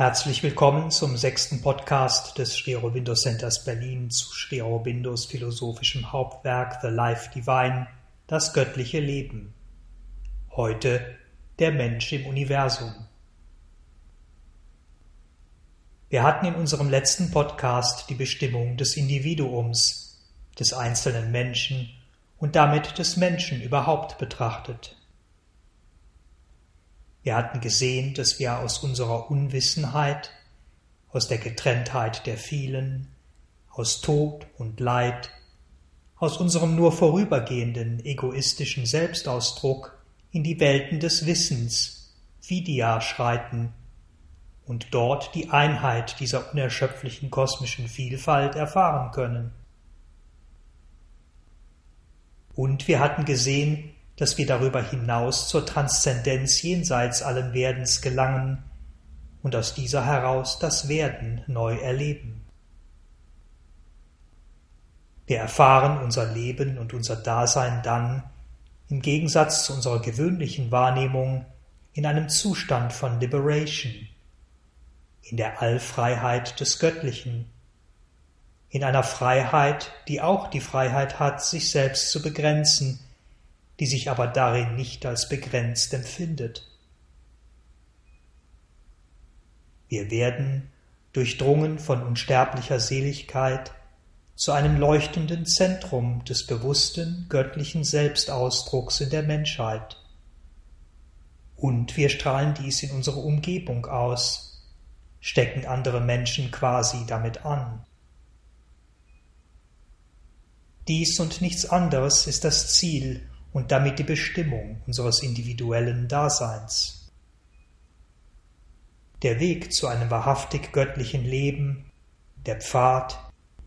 Herzlich willkommen zum sechsten Podcast des Sri Aurobindo Centers Berlin zu Sri Aurobindos philosophischem Hauptwerk The Life Divine, das göttliche Leben. Heute der Mensch im Universum. Wir hatten in unserem letzten Podcast die Bestimmung des Individuums, des einzelnen Menschen und damit des Menschen überhaupt betrachtet. Wir hatten gesehen, dass wir aus unserer Unwissenheit, aus der Getrenntheit der vielen, aus Tod und Leid, aus unserem nur vorübergehenden egoistischen Selbstausdruck in die Welten des Wissens, Vidya schreiten und dort die Einheit dieser unerschöpflichen kosmischen Vielfalt erfahren können. Und wir hatten gesehen, dass wir darüber hinaus zur Transzendenz jenseits allen Werdens gelangen und aus dieser heraus das Werden neu erleben. Wir erfahren unser Leben und unser Dasein dann, im Gegensatz zu unserer gewöhnlichen Wahrnehmung, in einem Zustand von Liberation, in der Allfreiheit des Göttlichen, in einer Freiheit, die auch die Freiheit hat, sich selbst zu begrenzen, die sich aber darin nicht als begrenzt empfindet. Wir werden, durchdrungen von unsterblicher Seligkeit, zu einem leuchtenden Zentrum des bewussten göttlichen Selbstausdrucks in der Menschheit. Und wir strahlen dies in unsere Umgebung aus, stecken andere Menschen quasi damit an. Dies und nichts anderes ist das Ziel und damit die Bestimmung unseres individuellen Daseins. Der Weg zu einem wahrhaftig göttlichen Leben, der Pfad,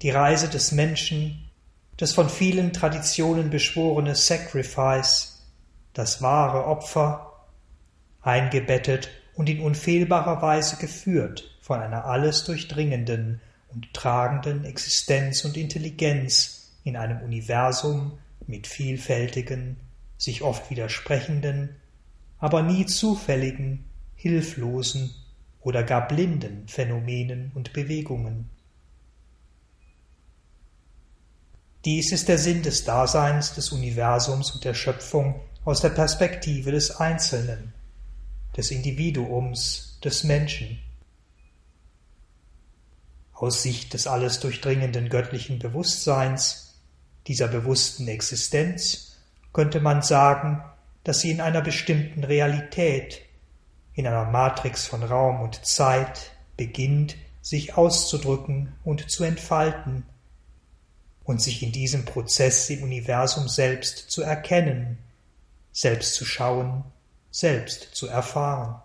die Reise des Menschen, das von vielen Traditionen beschworene Sacrifice, das wahre Opfer, eingebettet und in unfehlbarer Weise geführt von einer alles durchdringenden und tragenden Existenz und Intelligenz in einem Universum, mit vielfältigen, sich oft widersprechenden, aber nie zufälligen, hilflosen oder gar blinden Phänomenen und Bewegungen. Dies ist der Sinn des Daseins, des Universums und der Schöpfung aus der Perspektive des Einzelnen, des Individuums, des Menschen. Aus Sicht des alles durchdringenden göttlichen Bewusstseins dieser bewussten Existenz könnte man sagen, dass sie in einer bestimmten Realität, in einer Matrix von Raum und Zeit beginnt, sich auszudrücken und zu entfalten und sich in diesem Prozess im Universum selbst zu erkennen, selbst zu schauen, selbst zu erfahren.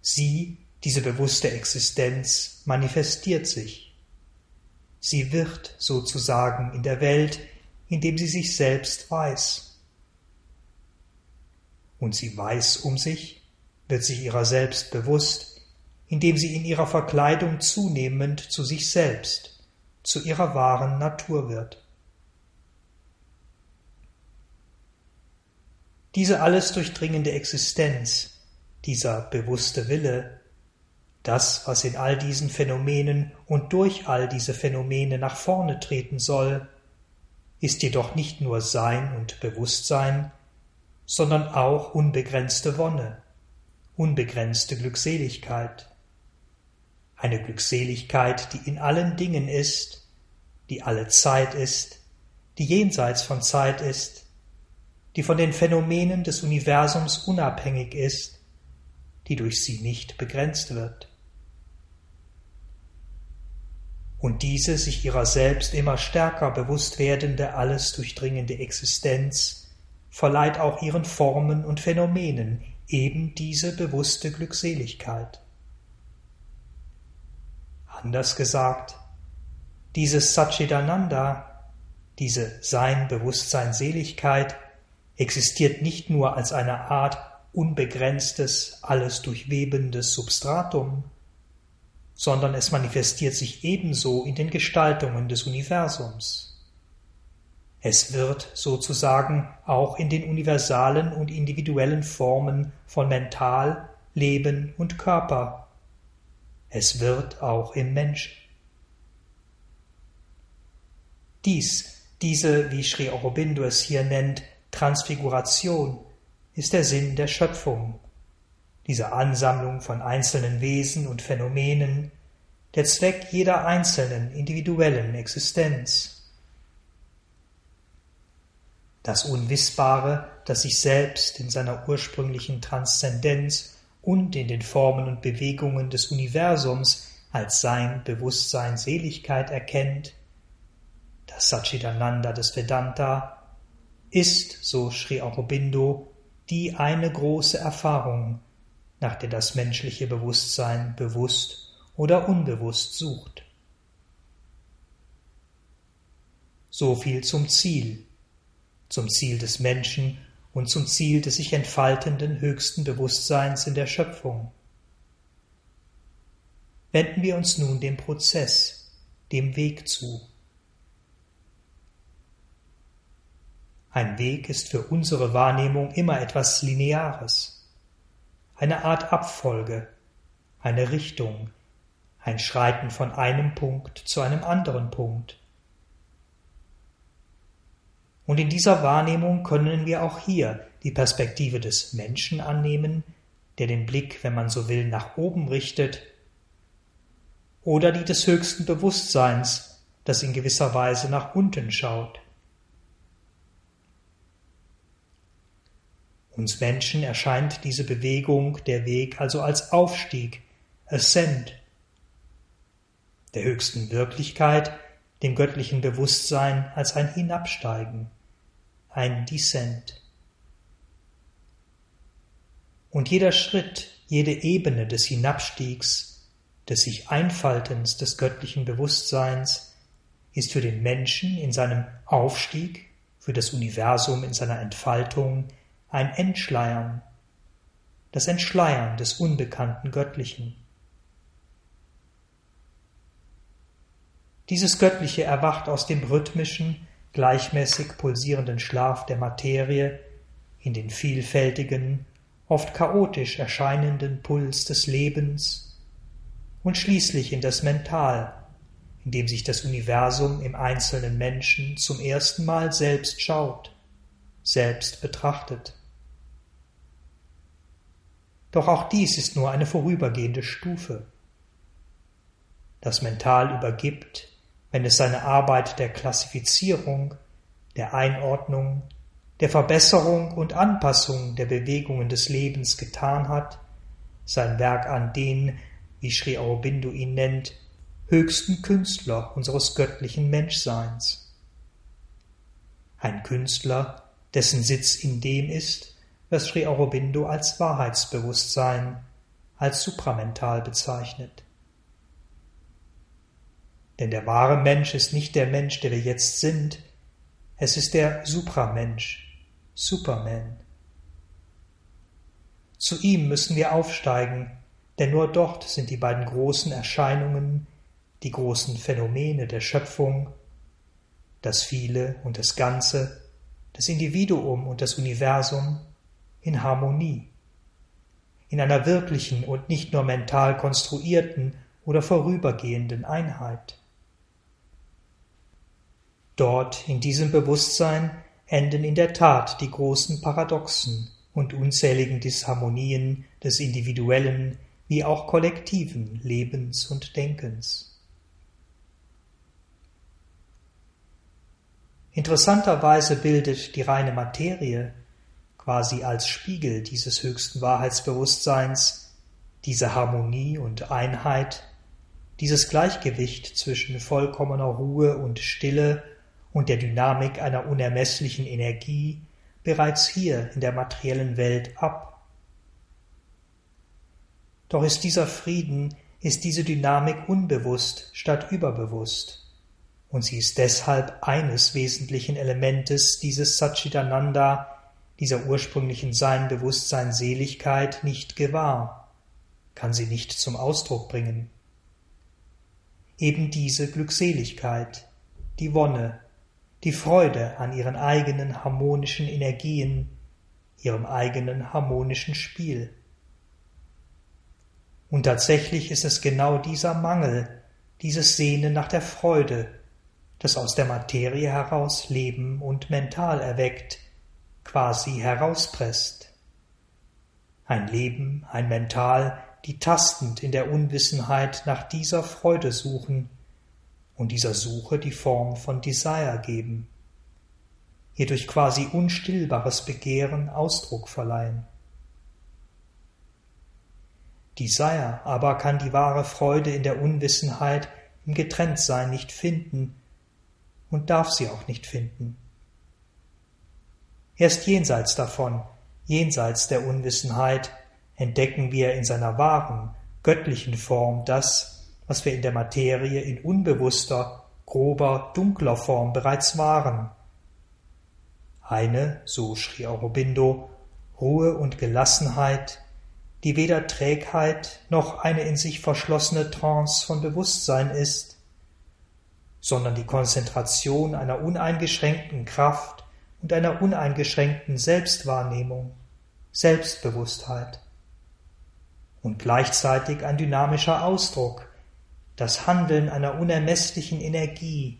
Sie, diese bewusste Existenz, manifestiert sich Sie wird sozusagen in der Welt, indem sie sich selbst weiß. Und sie weiß um sich, wird sich ihrer selbst bewusst, indem sie in ihrer Verkleidung zunehmend zu sich selbst, zu ihrer wahren Natur wird. Diese alles durchdringende Existenz, dieser bewusste Wille, das, was in all diesen Phänomenen und durch all diese Phänomene nach vorne treten soll, ist jedoch nicht nur Sein und Bewusstsein, sondern auch unbegrenzte Wonne, unbegrenzte Glückseligkeit. Eine Glückseligkeit, die in allen Dingen ist, die alle Zeit ist, die jenseits von Zeit ist, die von den Phänomenen des Universums unabhängig ist, die durch sie nicht begrenzt wird. Und diese sich ihrer selbst immer stärker bewusst werdende, alles durchdringende Existenz verleiht auch ihren Formen und Phänomenen eben diese bewusste Glückseligkeit. Anders gesagt, dieses Satchidananda, diese Sein, Bewusstsein, Seligkeit existiert nicht nur als eine Art unbegrenztes, alles durchwebendes Substratum, sondern es manifestiert sich ebenso in den Gestaltungen des Universums. Es wird sozusagen auch in den universalen und individuellen Formen von Mental, Leben und Körper. Es wird auch im Menschen. Dies, diese, wie Sri Aurobindo es hier nennt, Transfiguration, ist der Sinn der Schöpfung, diese Ansammlung von einzelnen Wesen und Phänomenen, der Zweck jeder einzelnen individuellen Existenz. Das Unwissbare, das sich selbst in seiner ursprünglichen Transzendenz und in den Formen und Bewegungen des Universums als Sein, Bewusstsein, Seligkeit erkennt, das Satchitananda des Vedanta, ist, so Sri Aurobindo, die eine große Erfahrung, nach der das menschliche Bewusstsein bewusst oder unbewusst sucht. So viel zum Ziel, zum Ziel des Menschen und zum Ziel des sich entfaltenden höchsten Bewusstseins in der Schöpfung. Wenden wir uns nun dem Prozess, dem Weg zu. Ein Weg ist für unsere Wahrnehmung immer etwas Lineares, eine Art Abfolge, eine Richtung, ein Schreiten von einem Punkt zu einem anderen Punkt. Und in dieser Wahrnehmung können wir auch hier die Perspektive des Menschen annehmen, der den Blick, wenn man so will, nach oben richtet, oder die des höchsten Bewusstseins, das in gewisser Weise nach unten schaut. Uns Menschen erscheint diese Bewegung, der Weg also als Aufstieg, Ascent, der höchsten Wirklichkeit, dem göttlichen Bewusstsein als ein Hinabsteigen, ein Descent. Und jeder Schritt, jede Ebene des Hinabstiegs, des sich Einfaltens des göttlichen Bewusstseins ist für den Menschen in seinem Aufstieg, für das Universum in seiner Entfaltung ein Entschleiern, das Entschleiern des unbekannten Göttlichen. Dieses Göttliche erwacht aus dem rhythmischen, gleichmäßig pulsierenden Schlaf der Materie in den vielfältigen, oft chaotisch erscheinenden Puls des Lebens und schließlich in das Mental, in dem sich das Universum im einzelnen Menschen zum ersten Mal selbst schaut, selbst betrachtet. Doch auch dies ist nur eine vorübergehende Stufe. Das Mental übergibt, wenn es seine Arbeit der Klassifizierung, der Einordnung, der Verbesserung und Anpassung der Bewegungen des Lebens getan hat, sein Werk an den, wie Sri Aurobindo ihn nennt, höchsten Künstler unseres göttlichen Menschseins. Ein Künstler, dessen Sitz in dem ist, was Sri Aurobindo als Wahrheitsbewusstsein, als supramental bezeichnet. Denn der wahre Mensch ist nicht der Mensch, der wir jetzt sind, es ist der Supramensch, Superman. Zu ihm müssen wir aufsteigen, denn nur dort sind die beiden großen Erscheinungen, die großen Phänomene der Schöpfung, das Viele und das Ganze, das Individuum und das Universum in Harmonie, in einer wirklichen und nicht nur mental konstruierten oder vorübergehenden Einheit. Dort, in diesem Bewusstsein, enden in der Tat die großen Paradoxen und unzähligen Disharmonien des individuellen wie auch kollektiven Lebens und Denkens. Interessanterweise bildet die reine Materie quasi als Spiegel dieses höchsten Wahrheitsbewusstseins diese Harmonie und Einheit, dieses Gleichgewicht zwischen vollkommener Ruhe und Stille und der Dynamik einer unermesslichen Energie bereits hier in der materiellen Welt ab. Doch ist dieser Frieden, ist diese Dynamik unbewusst statt überbewusst, und sie ist deshalb eines wesentlichen Elementes dieses Satchitananda, dieser ursprünglichen Sein, Bewusstsein, Seligkeit nicht gewahr, kann sie nicht zum Ausdruck bringen. Eben diese Glückseligkeit, die Wonne, die Freude an ihren eigenen harmonischen Energien, ihrem eigenen harmonischen Spiel. Und tatsächlich ist es genau dieser Mangel, dieses Sehnen nach der Freude, das aus der Materie heraus Leben und Mental erweckt, quasi herauspresst. Ein Leben, ein Mental, die tastend in der Unwissenheit nach dieser Freude suchen und dieser Suche die Form von Desire geben, ihr durch quasi unstillbares Begehren Ausdruck verleihen. Desire aber kann die wahre Freude in der Unwissenheit im Getrenntsein nicht finden und darf sie auch nicht finden. Erst jenseits davon, jenseits der Unwissenheit, entdecken wir in seiner wahren, göttlichen Form das, was wir in der Materie in unbewusster, grober, dunkler Form bereits waren. Eine, so schrie Aurobindo, Ruhe und Gelassenheit, die weder Trägheit noch eine in sich verschlossene Trance von Bewusstsein ist, sondern die Konzentration einer uneingeschränkten Kraft und einer uneingeschränkten Selbstwahrnehmung, Selbstbewusstheit und gleichzeitig ein dynamischer Ausdruck, das Handeln einer unermesslichen Energie,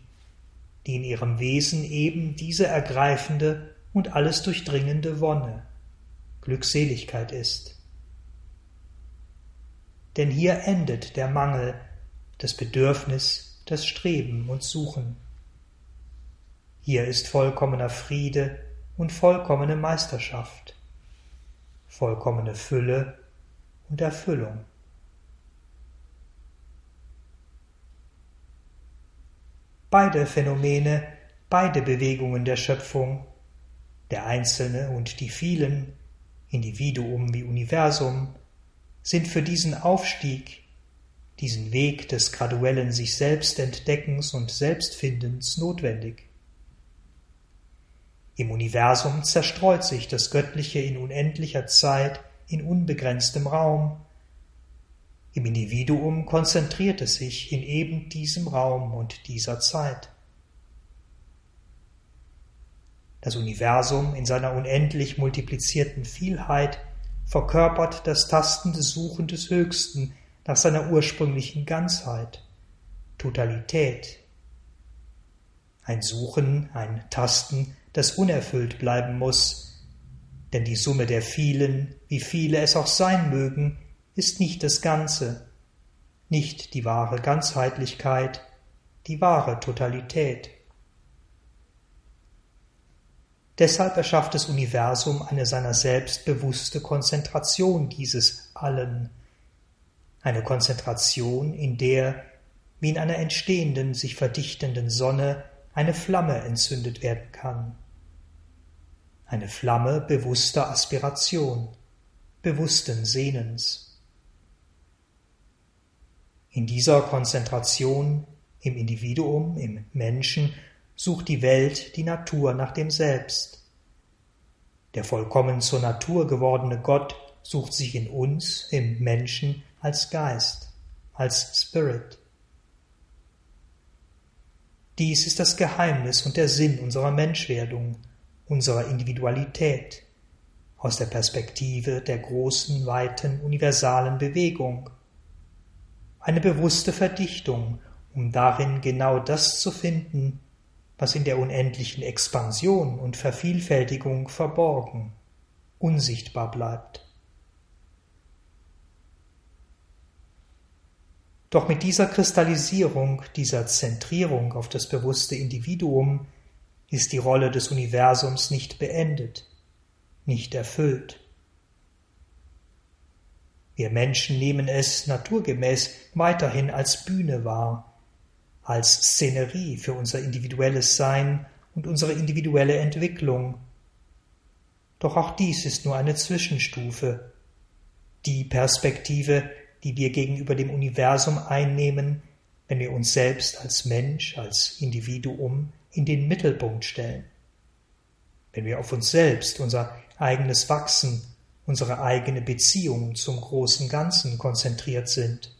die in ihrem Wesen eben diese ergreifende und alles durchdringende Wonne, Glückseligkeit ist. Denn hier endet der Mangel, das Bedürfnis, das Streben und Suchen. Hier ist vollkommener Friede und vollkommene Meisterschaft, vollkommene Fülle und Erfüllung. Beide Phänomene, beide Bewegungen der Schöpfung, der Einzelne und die vielen, Individuum wie Universum, sind für diesen Aufstieg, diesen Weg des graduellen sich selbst Entdeckens und Selbstfindens notwendig. Im Universum zerstreut sich das Göttliche in unendlicher Zeit in unbegrenztem Raum. Im Individuum konzentriert es sich in eben diesem Raum und dieser Zeit. Das Universum in seiner unendlich multiplizierten Vielheit verkörpert das tastende Suchen des Höchsten nach seiner ursprünglichen Ganzheit, Totalität. Ein Suchen, ein Tasten, das unerfüllt bleiben muss, denn die Summe der vielen, wie viele es auch sein mögen, ist nicht das Ganze, nicht die wahre Ganzheitlichkeit, die wahre Totalität. Deshalb erschafft das Universum eine seiner selbst bewusste Konzentration dieses Allen, eine Konzentration, in der, wie in einer entstehenden, sich verdichtenden Sonne, eine Flamme entzündet werden kann eine Flamme bewusster Aspiration, bewussten Sehnens. In dieser Konzentration im Individuum, im Menschen, sucht die Welt die Natur nach dem Selbst. Der vollkommen zur Natur gewordene Gott sucht sich in uns, im Menschen, als Geist, als Spirit. Dies ist das Geheimnis und der Sinn unserer Menschwerdung, unserer Individualität, aus der Perspektive der großen, weiten, universalen Bewegung. Eine bewusste Verdichtung, um darin genau das zu finden, was in der unendlichen Expansion und Vervielfältigung verborgen, unsichtbar bleibt. Doch mit dieser Kristallisierung, dieser Zentrierung auf das bewusste Individuum ist die Rolle des Universums nicht beendet, nicht erfüllt. Wir Menschen nehmen es naturgemäß weiterhin als Bühne wahr, als Szenerie für unser individuelles Sein und unsere individuelle Entwicklung. Doch auch dies ist nur eine Zwischenstufe. Die Perspektive, die wir gegenüber dem Universum einnehmen, wenn wir uns selbst als Mensch, als Individuum in den Mittelpunkt stellen. Wenn wir auf uns selbst, unser eigenes Wachsen, unsere eigene Beziehung zum großen Ganzen konzentriert sind.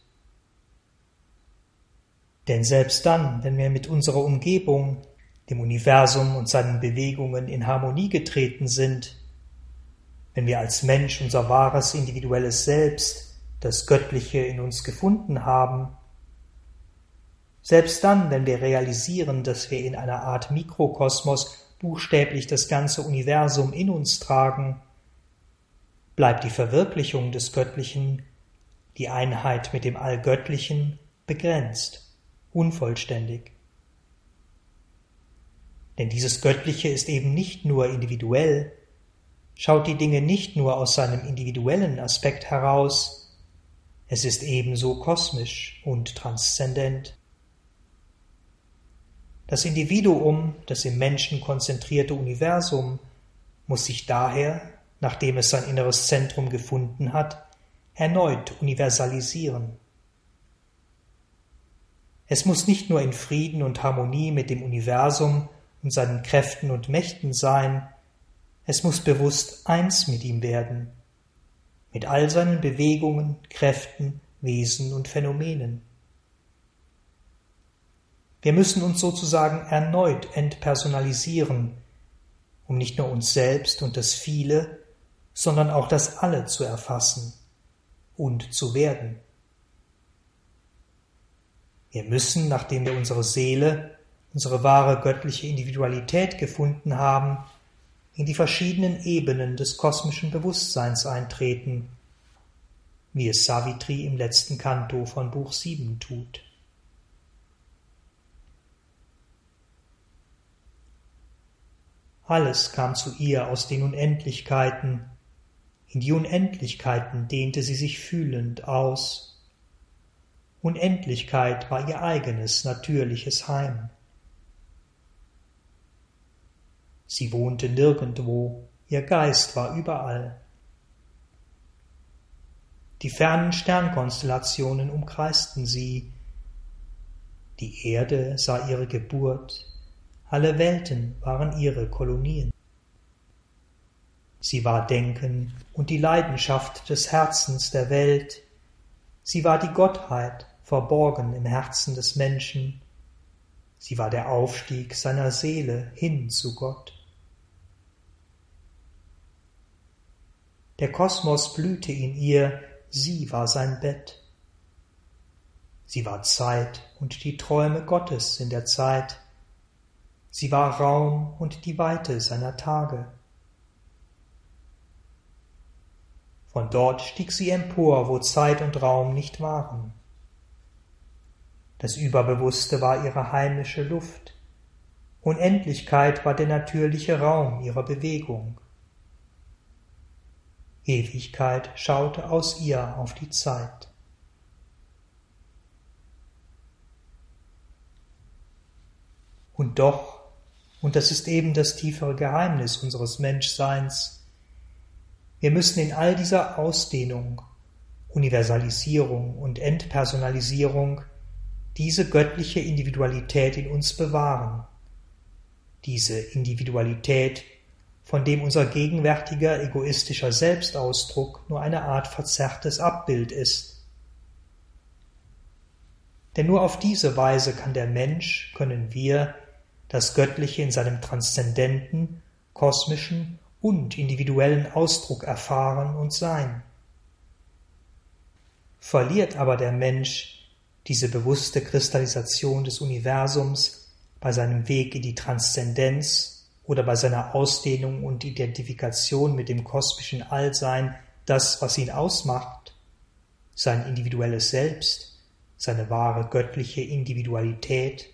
Denn selbst dann, wenn wir mit unserer Umgebung, dem Universum und seinen Bewegungen in Harmonie getreten sind, wenn wir als Mensch unser wahres individuelles Selbst, das Göttliche in uns gefunden haben, selbst dann, wenn wir realisieren, dass wir in einer Art Mikrokosmos buchstäblich das ganze Universum in uns tragen, bleibt die Verwirklichung des Göttlichen, die Einheit mit dem Allgöttlichen, begrenzt, unvollständig. Denn dieses Göttliche ist eben nicht nur individuell, schaut die Dinge nicht nur aus seinem individuellen Aspekt heraus, es ist ebenso kosmisch und transzendent. Das Individuum, das im Menschen konzentrierte Universum, muss sich daher, nachdem es sein inneres Zentrum gefunden hat, erneut universalisieren. Es muss nicht nur in Frieden und Harmonie mit dem Universum und seinen Kräften und Mächten sein, es muss bewusst eins mit ihm werden, mit all seinen Bewegungen, Kräften, Wesen und Phänomenen. Wir müssen uns sozusagen erneut entpersonalisieren, um nicht nur uns selbst und das Viele, sondern auch das Alle zu erfassen und zu werden. Wir müssen, nachdem wir unsere Seele, unsere wahre göttliche Individualität gefunden haben, in die verschiedenen Ebenen des kosmischen Bewusstseins eintreten, wie es Savitri im letzten Kanto von Buch 7 tut. Alles kam zu ihr aus den Unendlichkeiten, in die Unendlichkeiten dehnte sie sich fühlend aus. Unendlichkeit war ihr eigenes natürliches Heim. Sie wohnte nirgendwo, ihr Geist war überall. Die fernen Sternkonstellationen umkreisten sie, die Erde sah ihre Geburt, alle Welten waren ihre Kolonien. Sie war Denken und die Leidenschaft des Herzens der Welt. Sie war die Gottheit, verborgen im Herzen des Menschen. Sie war der Aufstieg seiner Seele hin zu Gott. Der Kosmos blühte in ihr, sie war sein Bett. Sie war Zeit und die Träume Gottes in der Zeit. Sie war Raum und die Weite seiner Tage. Von dort stieg sie empor, wo Zeit und Raum nicht waren. Das Überbewusste war ihre heimische Luft, Unendlichkeit war der natürliche Raum ihrer Bewegung. Ewigkeit schaute aus ihr auf die Zeit. Und doch und das ist eben das tiefere Geheimnis unseres Menschseins. Wir müssen in all dieser Ausdehnung, Universalisierung und Entpersonalisierung diese göttliche Individualität in uns bewahren. Diese Individualität, von dem unser gegenwärtiger egoistischer Selbstausdruck nur eine Art verzerrtes Abbild ist. Denn nur auf diese Weise kann der Mensch, können wir das Göttliche in seinem transzendenten, kosmischen und individuellen Ausdruck erfahren und sein. Verliert aber der Mensch diese bewusste Kristallisation des Universums bei seinem Weg in die Transzendenz oder bei seiner Ausdehnung und Identifikation mit dem kosmischen Allsein das, was ihn ausmacht, sein individuelles Selbst, seine wahre göttliche Individualität,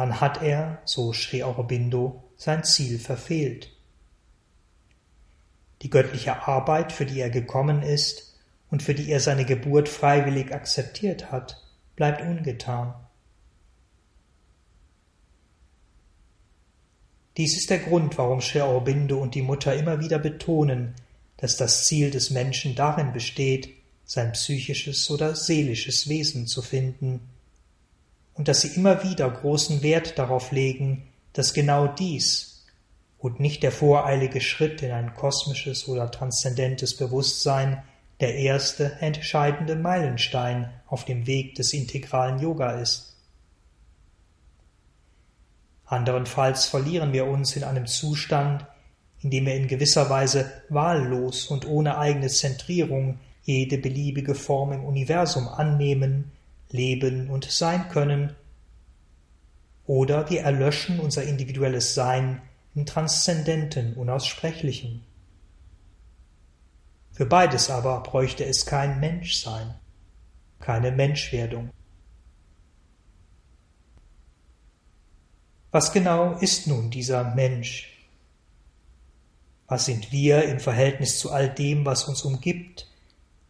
dann hat er, so Sri Aurobindo, sein Ziel verfehlt. Die göttliche Arbeit, für die er gekommen ist und für die er seine Geburt freiwillig akzeptiert hat, bleibt ungetan. Dies ist der Grund, warum Sri Aurobindo und die Mutter immer wieder betonen, dass das Ziel des Menschen darin besteht, sein psychisches oder seelisches Wesen zu finden, und dass sie immer wieder großen Wert darauf legen, dass genau dies und nicht der voreilige Schritt in ein kosmisches oder transzendentes Bewusstsein der erste entscheidende Meilenstein auf dem Weg des integralen Yoga ist. Anderenfalls verlieren wir uns in einem Zustand, in dem wir in gewisser Weise wahllos und ohne eigene Zentrierung jede beliebige Form im Universum annehmen, leben und sein können, oder wir erlöschen unser individuelles Sein im Transzendenten, Unaussprechlichen. Für beides aber bräuchte es kein Menschsein, keine Menschwerdung. Was genau ist nun dieser Mensch? Was sind wir im Verhältnis zu all dem, was uns umgibt,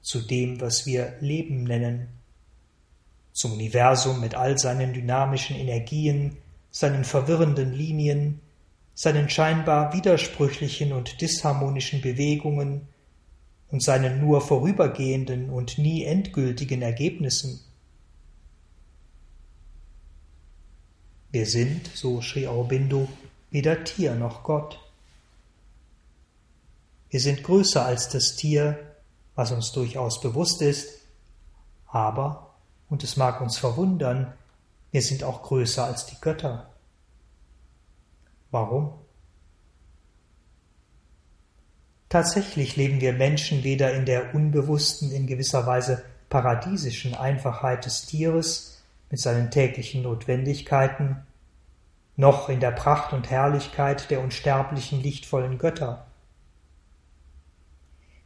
zu dem, was wir Leben nennen, zum Universum mit all seinen dynamischen Energien, seinen verwirrenden Linien, seinen scheinbar widersprüchlichen und disharmonischen Bewegungen und seinen nur vorübergehenden und nie endgültigen Ergebnissen. Wir sind, so schrie Aurobindo, weder Tier noch Gott. Wir sind größer als das Tier, was uns durchaus bewusst ist, aber, und es mag uns verwundern, wir sind auch größer als die Götter. Warum? Tatsächlich leben wir Menschen weder in der unbewussten, in gewisser Weise paradiesischen Einfachheit des Tieres mit seinen täglichen Notwendigkeiten, noch in der Pracht und Herrlichkeit der unsterblichen, lichtvollen Götter.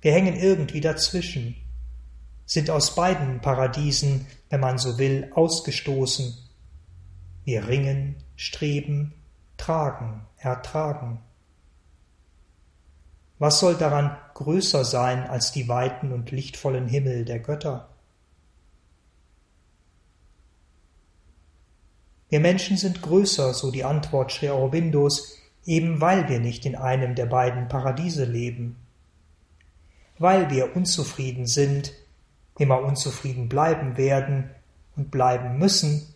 Wir hängen irgendwie dazwischen, sind aus beiden Paradiesen, wenn man so will, ausgestoßen. Wir ringen, streben, tragen, ertragen. Was soll daran größer sein als die weiten und lichtvollen Himmel der Götter? Wir Menschen sind größer, so die Antwort Sri Aurobindos, eben weil wir nicht in einem der beiden Paradiese leben weil wir unzufrieden sind, immer unzufrieden bleiben werden und bleiben müssen,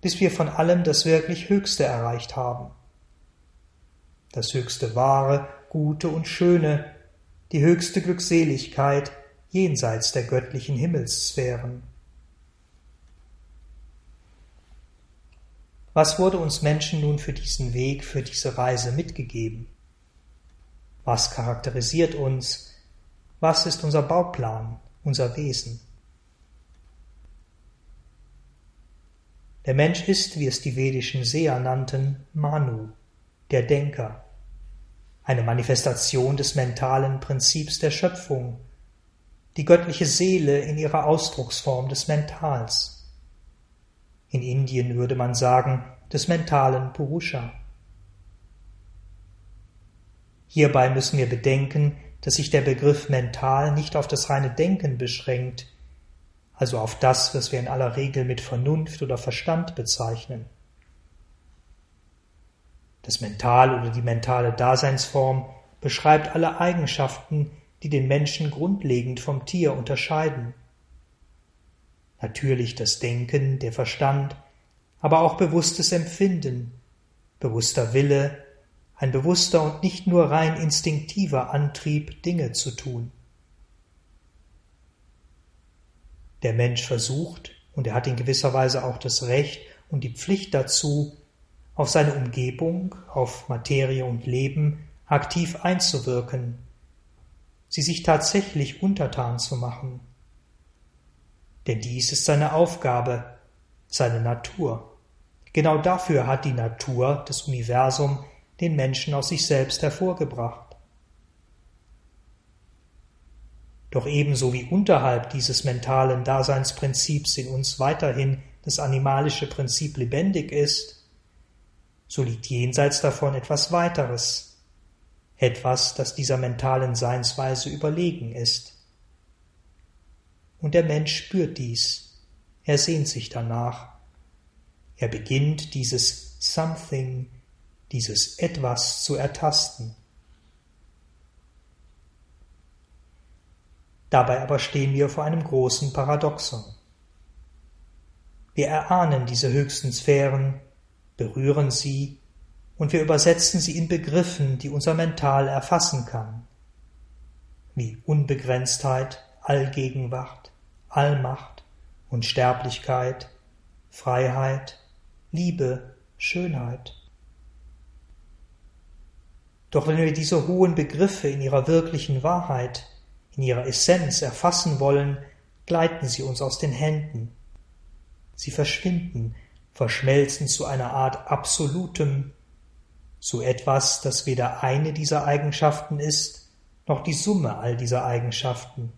bis wir von allem das wirklich Höchste erreicht haben. Das höchste Wahre, Gute und Schöne, die höchste Glückseligkeit jenseits der göttlichen Himmelssphären. Was wurde uns Menschen nun für diesen Weg, für diese Reise mitgegeben? Was charakterisiert uns, was ist unser Bauplan, unser Wesen? Der Mensch ist, wie es die vedischen Seher nannten, Manu, der Denker, eine Manifestation des mentalen Prinzips der Schöpfung, die göttliche Seele in ihrer Ausdrucksform des Mentals. In Indien würde man sagen, des mentalen Purusha. Hierbei müssen wir bedenken, dass sich der Begriff mental nicht auf das reine Denken beschränkt, also auf das, was wir in aller Regel mit Vernunft oder Verstand bezeichnen. Das Mental oder die mentale Daseinsform beschreibt alle Eigenschaften, die den Menschen grundlegend vom Tier unterscheiden. Natürlich das Denken, der Verstand, aber auch bewusstes Empfinden, bewusster Wille, ein bewusster und nicht nur rein instinktiver Antrieb, Dinge zu tun. Der Mensch versucht, und er hat in gewisser Weise auch das Recht und die Pflicht dazu, auf seine Umgebung, auf Materie und Leben aktiv einzuwirken, sie sich tatsächlich untertan zu machen. Denn dies ist seine Aufgabe, seine Natur. Genau dafür hat die Natur, das Universum, den Menschen aus sich selbst hervorgebracht. Doch ebenso wie unterhalb dieses mentalen Daseinsprinzips in uns weiterhin das animalische Prinzip lebendig ist, so liegt jenseits davon etwas weiteres, etwas, das dieser mentalen Seinsweise überlegen ist. Und der Mensch spürt dies, er sehnt sich danach, er beginnt dieses Something dieses Etwas zu ertasten. Dabei aber stehen wir vor einem großen Paradoxon. Wir erahnen diese höchsten Sphären, berühren sie und wir übersetzen sie in Begriffen, die unser Mental erfassen kann, wie Unbegrenztheit, Allgegenwart, Allmacht, Unsterblichkeit, Freiheit, Liebe, Schönheit. Doch wenn wir diese hohen Begriffe in ihrer wirklichen Wahrheit, in ihrer Essenz erfassen wollen, gleiten sie uns aus den Händen. Sie verschwinden, verschmelzen zu einer Art absolutem, zu etwas, das weder eine dieser Eigenschaften ist, noch die Summe all dieser Eigenschaften.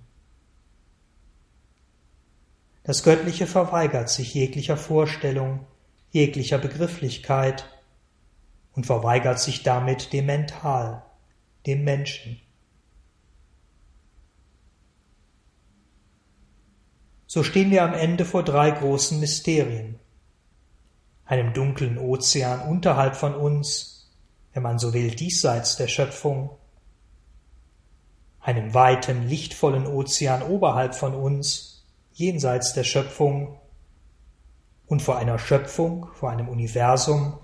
Das Göttliche verweigert sich jeglicher Vorstellung, jeglicher Begrifflichkeit und verweigert sich damit dem Mental, dem Menschen. So stehen wir am Ende vor drei großen Mysterien. Einem dunklen Ozean unterhalb von uns, wenn man so will, diesseits der Schöpfung, einem weiten, lichtvollen Ozean oberhalb von uns, jenseits der Schöpfung, und vor einer Schöpfung, vor einem Universum,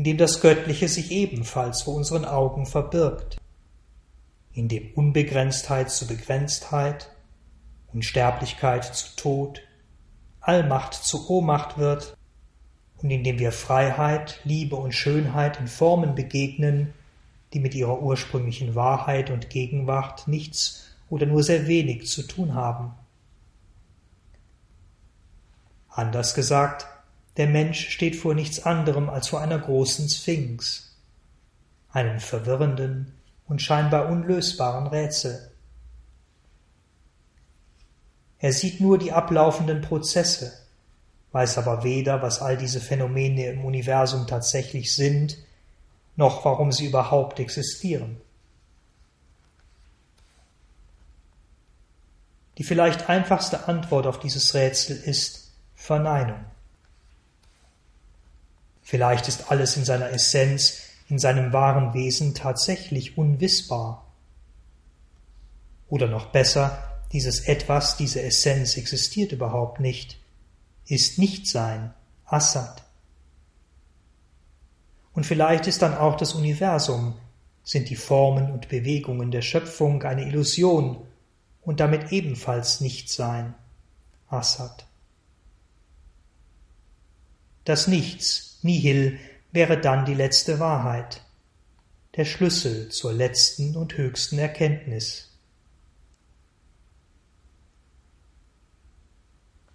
in dem das Göttliche sich ebenfalls vor unseren Augen verbirgt, in dem Unbegrenztheit zu Begrenztheit, Unsterblichkeit zu Tod, Allmacht zu Ohnmacht wird und indem wir Freiheit, Liebe und Schönheit in Formen begegnen, die mit ihrer ursprünglichen Wahrheit und Gegenwart nichts oder nur sehr wenig zu tun haben. Anders gesagt, der Mensch steht vor nichts anderem als vor einer großen Sphinx, einem verwirrenden und scheinbar unlösbaren Rätsel. Er sieht nur die ablaufenden Prozesse, weiß aber weder, was all diese Phänomene im Universum tatsächlich sind, noch warum sie überhaupt existieren. Die vielleicht einfachste Antwort auf dieses Rätsel ist Verneinung. Vielleicht ist alles in seiner Essenz, in seinem wahren Wesen tatsächlich unwissbar. Oder noch besser, dieses Etwas, diese Essenz existiert überhaupt nicht, ist Nichtsein, Assad. Und vielleicht ist dann auch das Universum, sind die Formen und Bewegungen der Schöpfung eine Illusion und damit ebenfalls Nichtsein, Assad. Das Nichts, Nihil, wäre dann die letzte Wahrheit, der Schlüssel zur letzten und höchsten Erkenntnis.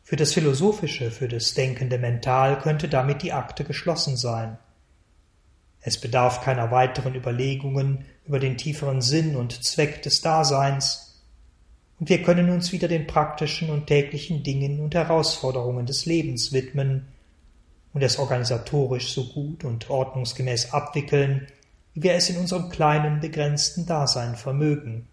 Für das Philosophische, für das denkende Mental könnte damit die Akte geschlossen sein. Es bedarf keiner weiteren Überlegungen über den tieferen Sinn und Zweck des Daseins, und wir können uns wieder den praktischen und täglichen Dingen und Herausforderungen des Lebens widmen und es organisatorisch so gut und ordnungsgemäß abwickeln, wie wir es in unserem kleinen, begrenzten Dasein vermögen.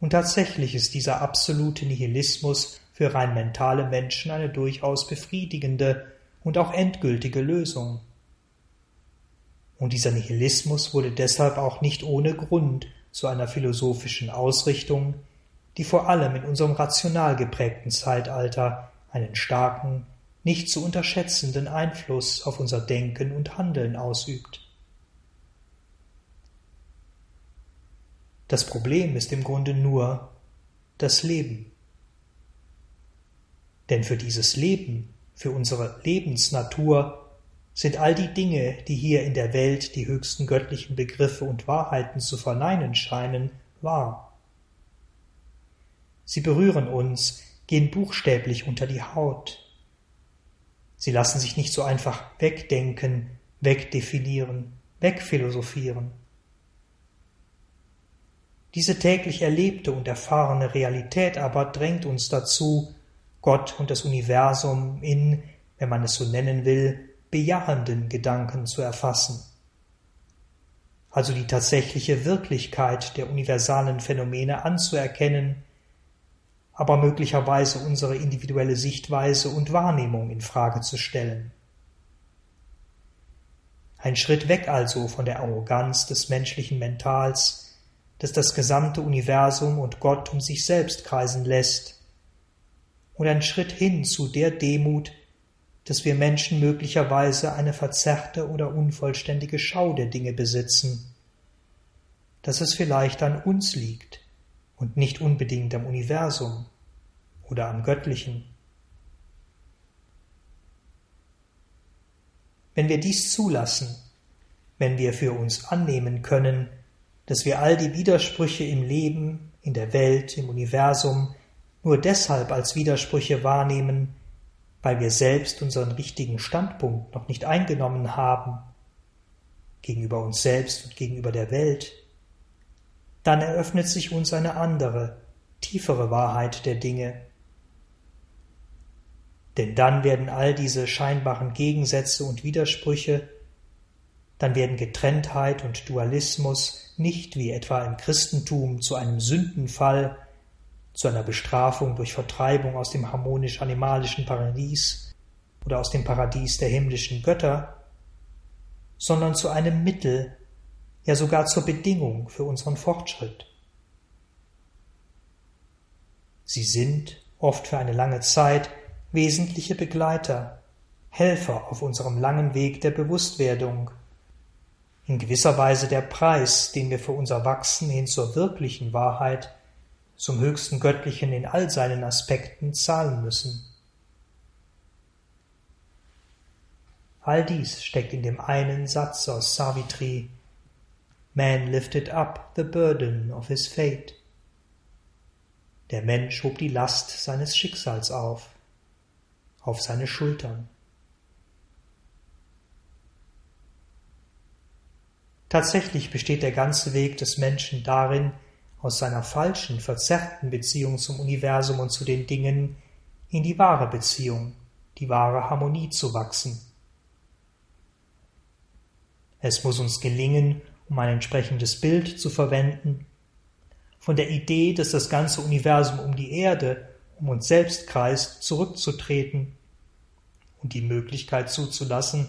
Und tatsächlich ist dieser absolute Nihilismus für rein mentale Menschen eine durchaus befriedigende und auch endgültige Lösung. Und dieser Nihilismus wurde deshalb auch nicht ohne Grund zu einer philosophischen Ausrichtung, die vor allem in unserem rational geprägten Zeitalter einen starken, nicht zu unterschätzenden Einfluss auf unser Denken und Handeln ausübt. Das Problem ist im Grunde nur das Leben. Denn für dieses Leben, für unsere Lebensnatur, sind all die Dinge, die hier in der Welt die höchsten göttlichen Begriffe und Wahrheiten zu verneinen scheinen, wahr. Sie berühren uns, gehen buchstäblich unter die Haut. Sie lassen sich nicht so einfach wegdenken, wegdefinieren, wegphilosophieren. Diese täglich erlebte und erfahrene Realität aber drängt uns dazu, Gott und das Universum in, wenn man es so nennen will, bejahenden Gedanken zu erfassen. Also die tatsächliche Wirklichkeit der universalen Phänomene anzuerkennen, aber möglicherweise unsere individuelle Sichtweise und Wahrnehmung in Frage zu stellen. Ein Schritt weg also von der Arroganz des menschlichen Mentals das das gesamte Universum und Gott um sich selbst kreisen lässt, und ein Schritt hin zu der Demut, dass wir Menschen möglicherweise eine verzerrte oder unvollständige Schau der Dinge besitzen, dass es vielleicht an uns liegt und nicht unbedingt am Universum oder am Göttlichen. Wenn wir dies zulassen, wenn wir für uns annehmen können, dass wir all die Widersprüche im Leben, in der Welt, im Universum nur deshalb als Widersprüche wahrnehmen, weil wir selbst unseren richtigen Standpunkt noch nicht eingenommen haben, gegenüber uns selbst und gegenüber der Welt, dann eröffnet sich uns eine andere, tiefere Wahrheit der Dinge. Denn dann werden all diese scheinbaren Gegensätze und Widersprüche, dann werden Getrenntheit und Dualismus nicht wie etwa im Christentum zu einem Sündenfall, zu einer Bestrafung durch Vertreibung aus dem harmonisch-animalischen Paradies oder aus dem Paradies der himmlischen Götter, sondern zu einem Mittel, ja sogar zur Bedingung für unseren Fortschritt. Sie sind, oft für eine lange Zeit, wesentliche Begleiter, Helfer auf unserem langen Weg der Bewusstwerdung, in gewisser Weise der Preis, den wir für unser Wachsen hin zur wirklichen Wahrheit, zum höchsten Göttlichen in all seinen Aspekten zahlen müssen. All dies steckt in dem einen Satz aus Savitri Man lifted up the burden of his fate. Der Mensch hob die Last seines Schicksals auf, auf seine Schultern. Tatsächlich besteht der ganze Weg des Menschen darin, aus seiner falschen, verzerrten Beziehung zum Universum und zu den Dingen in die wahre Beziehung, die wahre Harmonie zu wachsen. Es muss uns gelingen, um ein entsprechendes Bild zu verwenden, von der Idee, dass das ganze Universum um die Erde, um uns selbst kreist, zurückzutreten und die Möglichkeit zuzulassen,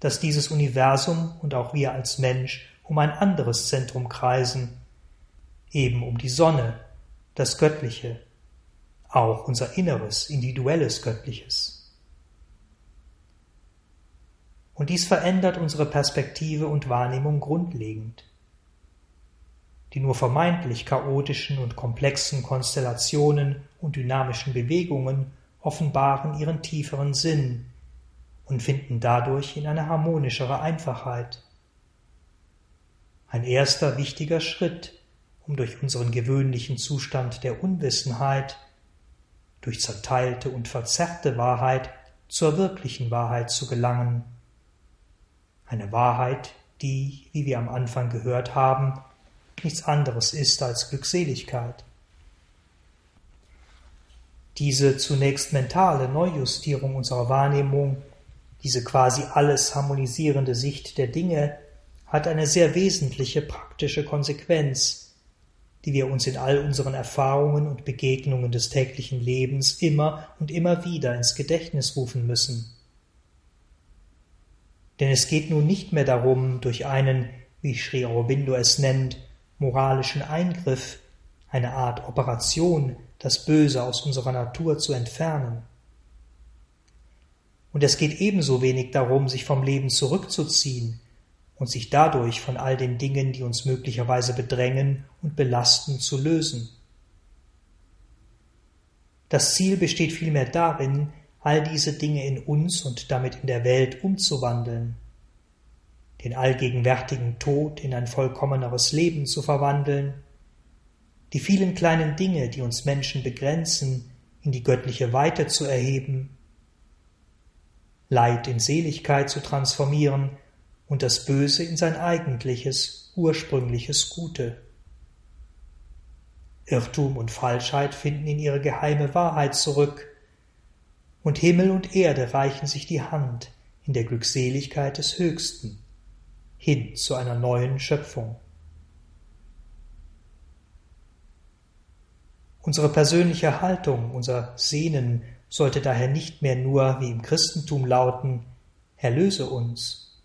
dass dieses Universum und auch wir als Mensch um ein anderes Zentrum kreisen, eben um die Sonne, das Göttliche, auch unser inneres, individuelles Göttliches. Und dies verändert unsere Perspektive und Wahrnehmung grundlegend. Die nur vermeintlich chaotischen und komplexen Konstellationen und dynamischen Bewegungen offenbaren ihren tieferen Sinn und finden dadurch in eine harmonischere Einfachheit. Ein erster wichtiger Schritt, um durch unseren gewöhnlichen Zustand der Unwissenheit, durch zerteilte und verzerrte Wahrheit zur wirklichen Wahrheit zu gelangen. Eine Wahrheit, die, wie wir am Anfang gehört haben, nichts anderes ist als Glückseligkeit. Diese zunächst mentale Neujustierung unserer Wahrnehmung, diese quasi alles harmonisierende Sicht der Dinge, hat eine sehr wesentliche praktische Konsequenz, die wir uns in all unseren Erfahrungen und Begegnungen des täglichen Lebens immer und immer wieder ins Gedächtnis rufen müssen. Denn es geht nun nicht mehr darum, durch einen, wie Sri Aurobindo es nennt, moralischen Eingriff, eine Art Operation, das Böse aus unserer Natur zu entfernen. Und es geht ebenso wenig darum, sich vom Leben zurückzuziehen und sich dadurch von all den Dingen, die uns möglicherweise bedrängen und belasten, zu lösen. Das Ziel besteht vielmehr darin, all diese Dinge in uns und damit in der Welt umzuwandeln, den allgegenwärtigen Tod in ein vollkommeneres Leben zu verwandeln, die vielen kleinen Dinge, die uns Menschen begrenzen, in die göttliche Weite zu erheben, Leid in Seligkeit zu transformieren und das Böse in sein eigentliches, ursprüngliches Gute. Irrtum und Falschheit finden in ihre geheime Wahrheit zurück, und Himmel und Erde reichen sich die Hand in der Glückseligkeit des Höchsten hin zu einer neuen Schöpfung. Unsere persönliche Haltung, unser Sehnen sollte daher nicht mehr nur wie im Christentum lauten, erlöse uns.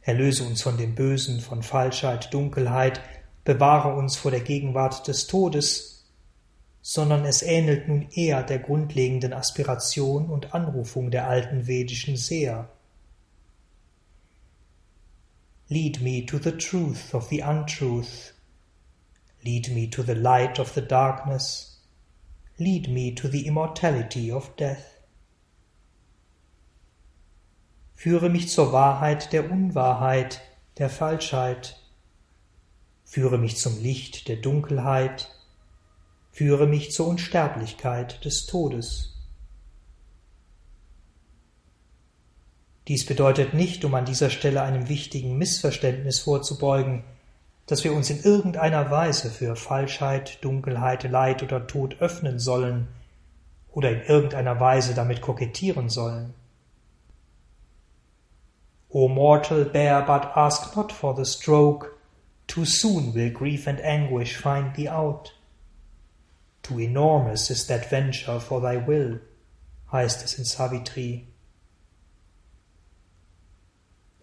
Erlöse uns von dem Bösen, von Falschheit, Dunkelheit, bewahre uns vor der Gegenwart des Todes, sondern es ähnelt nun eher der grundlegenden Aspiration und Anrufung der alten vedischen Seher. Lead me to the truth of the untruth. Lead me to the light of the darkness. Lead me to the immortality of death. Führe mich zur Wahrheit der Unwahrheit, der Falschheit. Führe mich zum Licht der Dunkelheit, führe mich zur Unsterblichkeit des Todes. Dies bedeutet nicht, um an dieser Stelle einem wichtigen Missverständnis vorzubeugen, dass wir uns in irgendeiner Weise für Falschheit, Dunkelheit, Leid oder Tod öffnen sollen oder in irgendeiner Weise damit kokettieren sollen. O mortal, bear but ask not for the stroke, too soon will grief and anguish find thee out. Too enormous is that venture for thy will, heißt es in Savitri.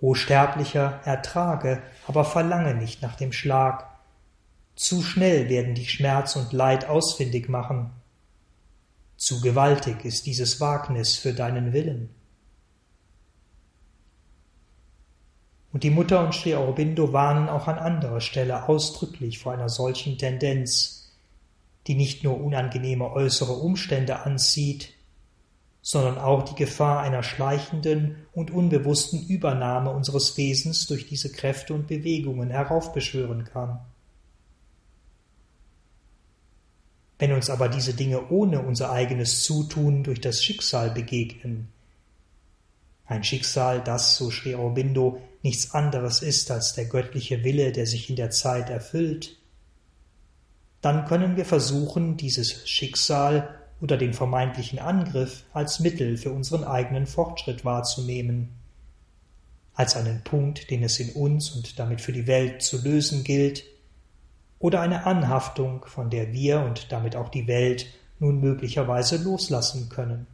O Sterblicher, ertrage, aber verlange nicht nach dem Schlag. Zu schnell werden dich Schmerz und Leid ausfindig machen. Zu gewaltig ist dieses Wagnis für deinen Willen. Und die Mutter und Sri Aurobindo warnen auch an anderer Stelle ausdrücklich vor einer solchen Tendenz, die nicht nur unangenehme äußere Umstände anzieht, sondern auch die Gefahr einer schleichenden und unbewussten Übernahme unseres Wesens durch diese Kräfte und Bewegungen heraufbeschwören kann. Wenn uns aber diese Dinge ohne unser eigenes Zutun durch das Schicksal begegnen, ein Schicksal, das, so Sri Aurobindo, nichts anderes ist als der göttliche Wille, der sich in der Zeit erfüllt, dann können wir versuchen, dieses Schicksal oder den vermeintlichen Angriff als Mittel für unseren eigenen Fortschritt wahrzunehmen, als einen Punkt, den es in uns und damit für die Welt zu lösen gilt, oder eine Anhaftung, von der wir und damit auch die Welt nun möglicherweise loslassen können.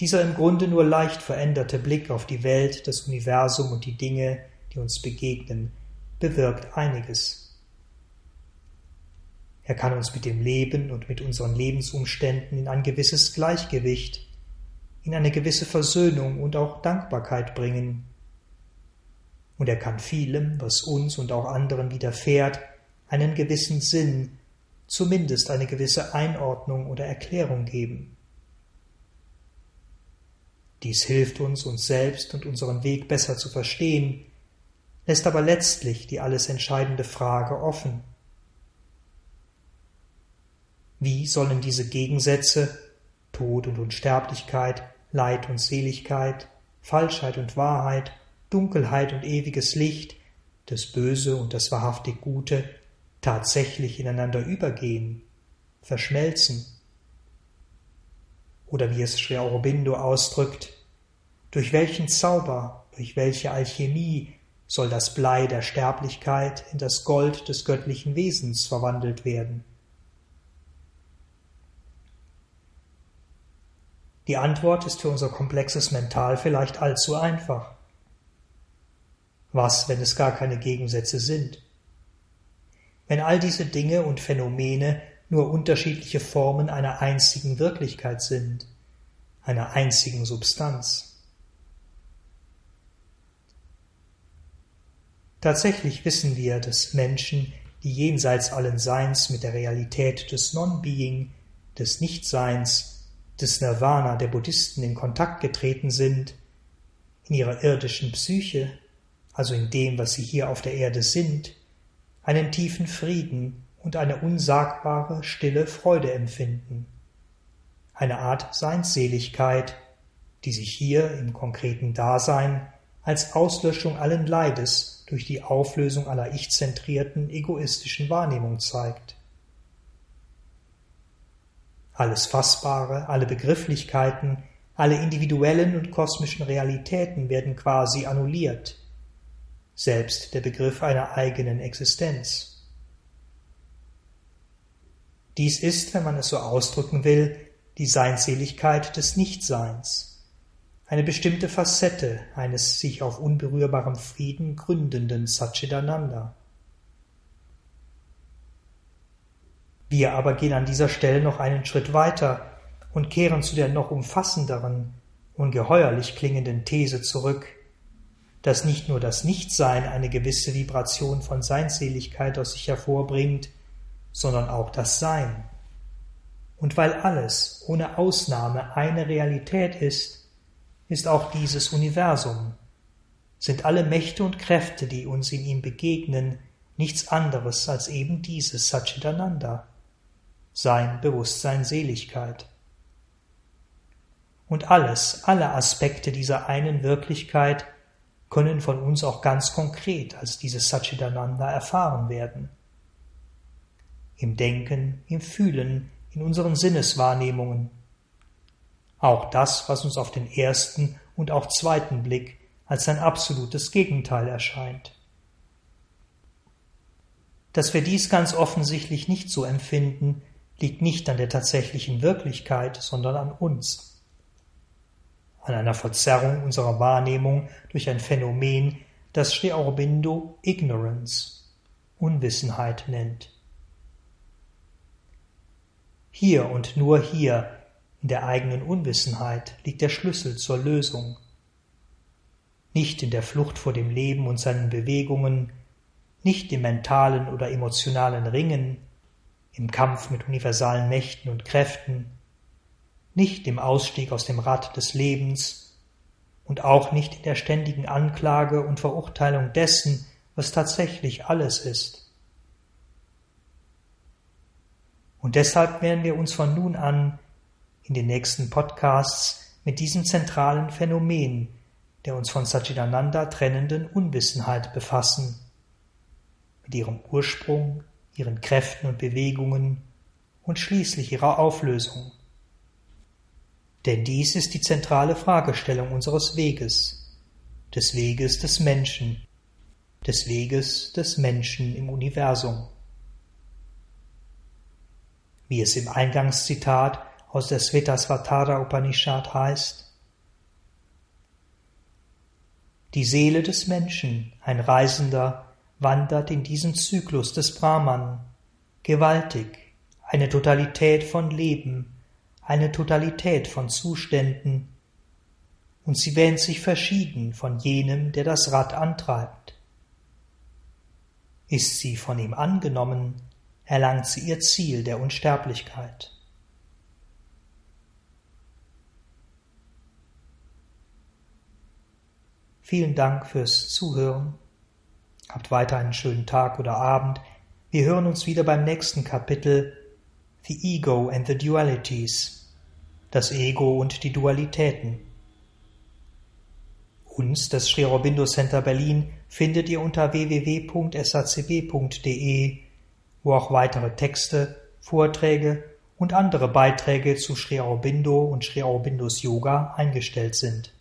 Dieser im Grunde nur leicht veränderte Blick auf die Welt, das Universum und die Dinge, die uns begegnen, bewirkt einiges. Er kann uns mit dem Leben und mit unseren Lebensumständen in ein gewisses Gleichgewicht, in eine gewisse Versöhnung und auch Dankbarkeit bringen. Und er kann vielem, was uns und auch anderen widerfährt, einen gewissen Sinn, zumindest eine gewisse Einordnung oder Erklärung geben. Dies hilft uns, uns selbst und unseren Weg besser zu verstehen lässt aber letztlich die alles entscheidende Frage offen. Wie sollen diese Gegensätze Tod und Unsterblichkeit, Leid und Seligkeit, Falschheit und Wahrheit, Dunkelheit und ewiges Licht, das Böse und das wahrhaftig Gute tatsächlich ineinander übergehen, verschmelzen? Oder wie es Sri Aurobindo ausdrückt, durch welchen Zauber, durch welche Alchemie soll das Blei der Sterblichkeit in das Gold des göttlichen Wesens verwandelt werden. Die Antwort ist für unser komplexes Mental vielleicht allzu einfach. Was, wenn es gar keine Gegensätze sind? Wenn all diese Dinge und Phänomene nur unterschiedliche Formen einer einzigen Wirklichkeit sind, einer einzigen Substanz. Tatsächlich wissen wir, dass Menschen, die jenseits allen Seins mit der Realität des Non-Being, des Nichtseins, des Nirvana der Buddhisten in Kontakt getreten sind, in ihrer irdischen Psyche, also in dem, was sie hier auf der Erde sind, einen tiefen Frieden und eine unsagbare, stille Freude empfinden, eine Art Seinsseligkeit, die sich hier im konkreten Dasein als Auslöschung allen Leides durch die Auflösung aller ich-zentrierten, egoistischen Wahrnehmung zeigt. Alles Fassbare, alle Begrifflichkeiten, alle individuellen und kosmischen Realitäten werden quasi annulliert, selbst der Begriff einer eigenen Existenz. Dies ist, wenn man es so ausdrücken will, die Seinseligkeit des Nichtseins, eine bestimmte Facette eines sich auf unberührbarem Frieden gründenden Satchidananda. Wir aber gehen an dieser Stelle noch einen Schritt weiter und kehren zu der noch umfassenderen, ungeheuerlich klingenden These zurück, dass nicht nur das Nichtsein eine gewisse Vibration von Seinseligkeit aus sich hervorbringt, sondern auch das Sein. Und weil alles ohne Ausnahme eine Realität ist, ist auch dieses Universum, sind alle Mächte und Kräfte, die uns in ihm begegnen, nichts anderes als eben dieses Satchitananda, sein Bewusstsein Seligkeit. Und alles, alle Aspekte dieser einen Wirklichkeit können von uns auch ganz konkret als dieses Satchitananda erfahren werden. Im Denken, im Fühlen, in unseren Sinneswahrnehmungen. Auch das, was uns auf den ersten und auch zweiten Blick als ein absolutes Gegenteil erscheint. Dass wir dies ganz offensichtlich nicht so empfinden, liegt nicht an der tatsächlichen Wirklichkeit, sondern an uns, an einer Verzerrung unserer Wahrnehmung durch ein Phänomen, das Sri Aurobindo Ignorance, Unwissenheit nennt. Hier und nur hier, in der eigenen Unwissenheit, liegt der Schlüssel zur Lösung. Nicht in der Flucht vor dem Leben und seinen Bewegungen, nicht im mentalen oder emotionalen Ringen, im Kampf mit universalen Mächten und Kräften, nicht im Ausstieg aus dem Rad des Lebens und auch nicht in der ständigen Anklage und Verurteilung dessen, was tatsächlich alles ist. Und deshalb werden wir uns von nun an in den nächsten Podcasts mit diesem zentralen Phänomen der uns von Satchitananda trennenden Unwissenheit befassen mit ihrem Ursprung, ihren Kräften und Bewegungen und schließlich ihrer Auflösung. Denn dies ist die zentrale Fragestellung unseres Weges, des Weges des Menschen, des Weges des Menschen im Universum. Wie es im Eingangszitat aus der Svetasvatara Upanishad heißt, die Seele des Menschen, ein Reisender, wandert in diesen Zyklus des Brahman, gewaltig, eine Totalität von Leben, eine Totalität von Zuständen, und sie wähnt sich verschieden von jenem, der das Rad antreibt. Ist sie von ihm angenommen, erlangt sie ihr Ziel der Unsterblichkeit. Vielen Dank fürs Zuhören Habt weiter einen schönen Tag oder Abend. Wir hören uns wieder beim nächsten Kapitel The Ego and the Dualities. Das Ego und die Dualitäten. Uns, das Sri Aurobindo Center Berlin, findet ihr unter www.sacb.de, wo auch weitere Texte, Vorträge und andere Beiträge zu Sri Aurobindo und Sri Aurobindos Yoga eingestellt sind.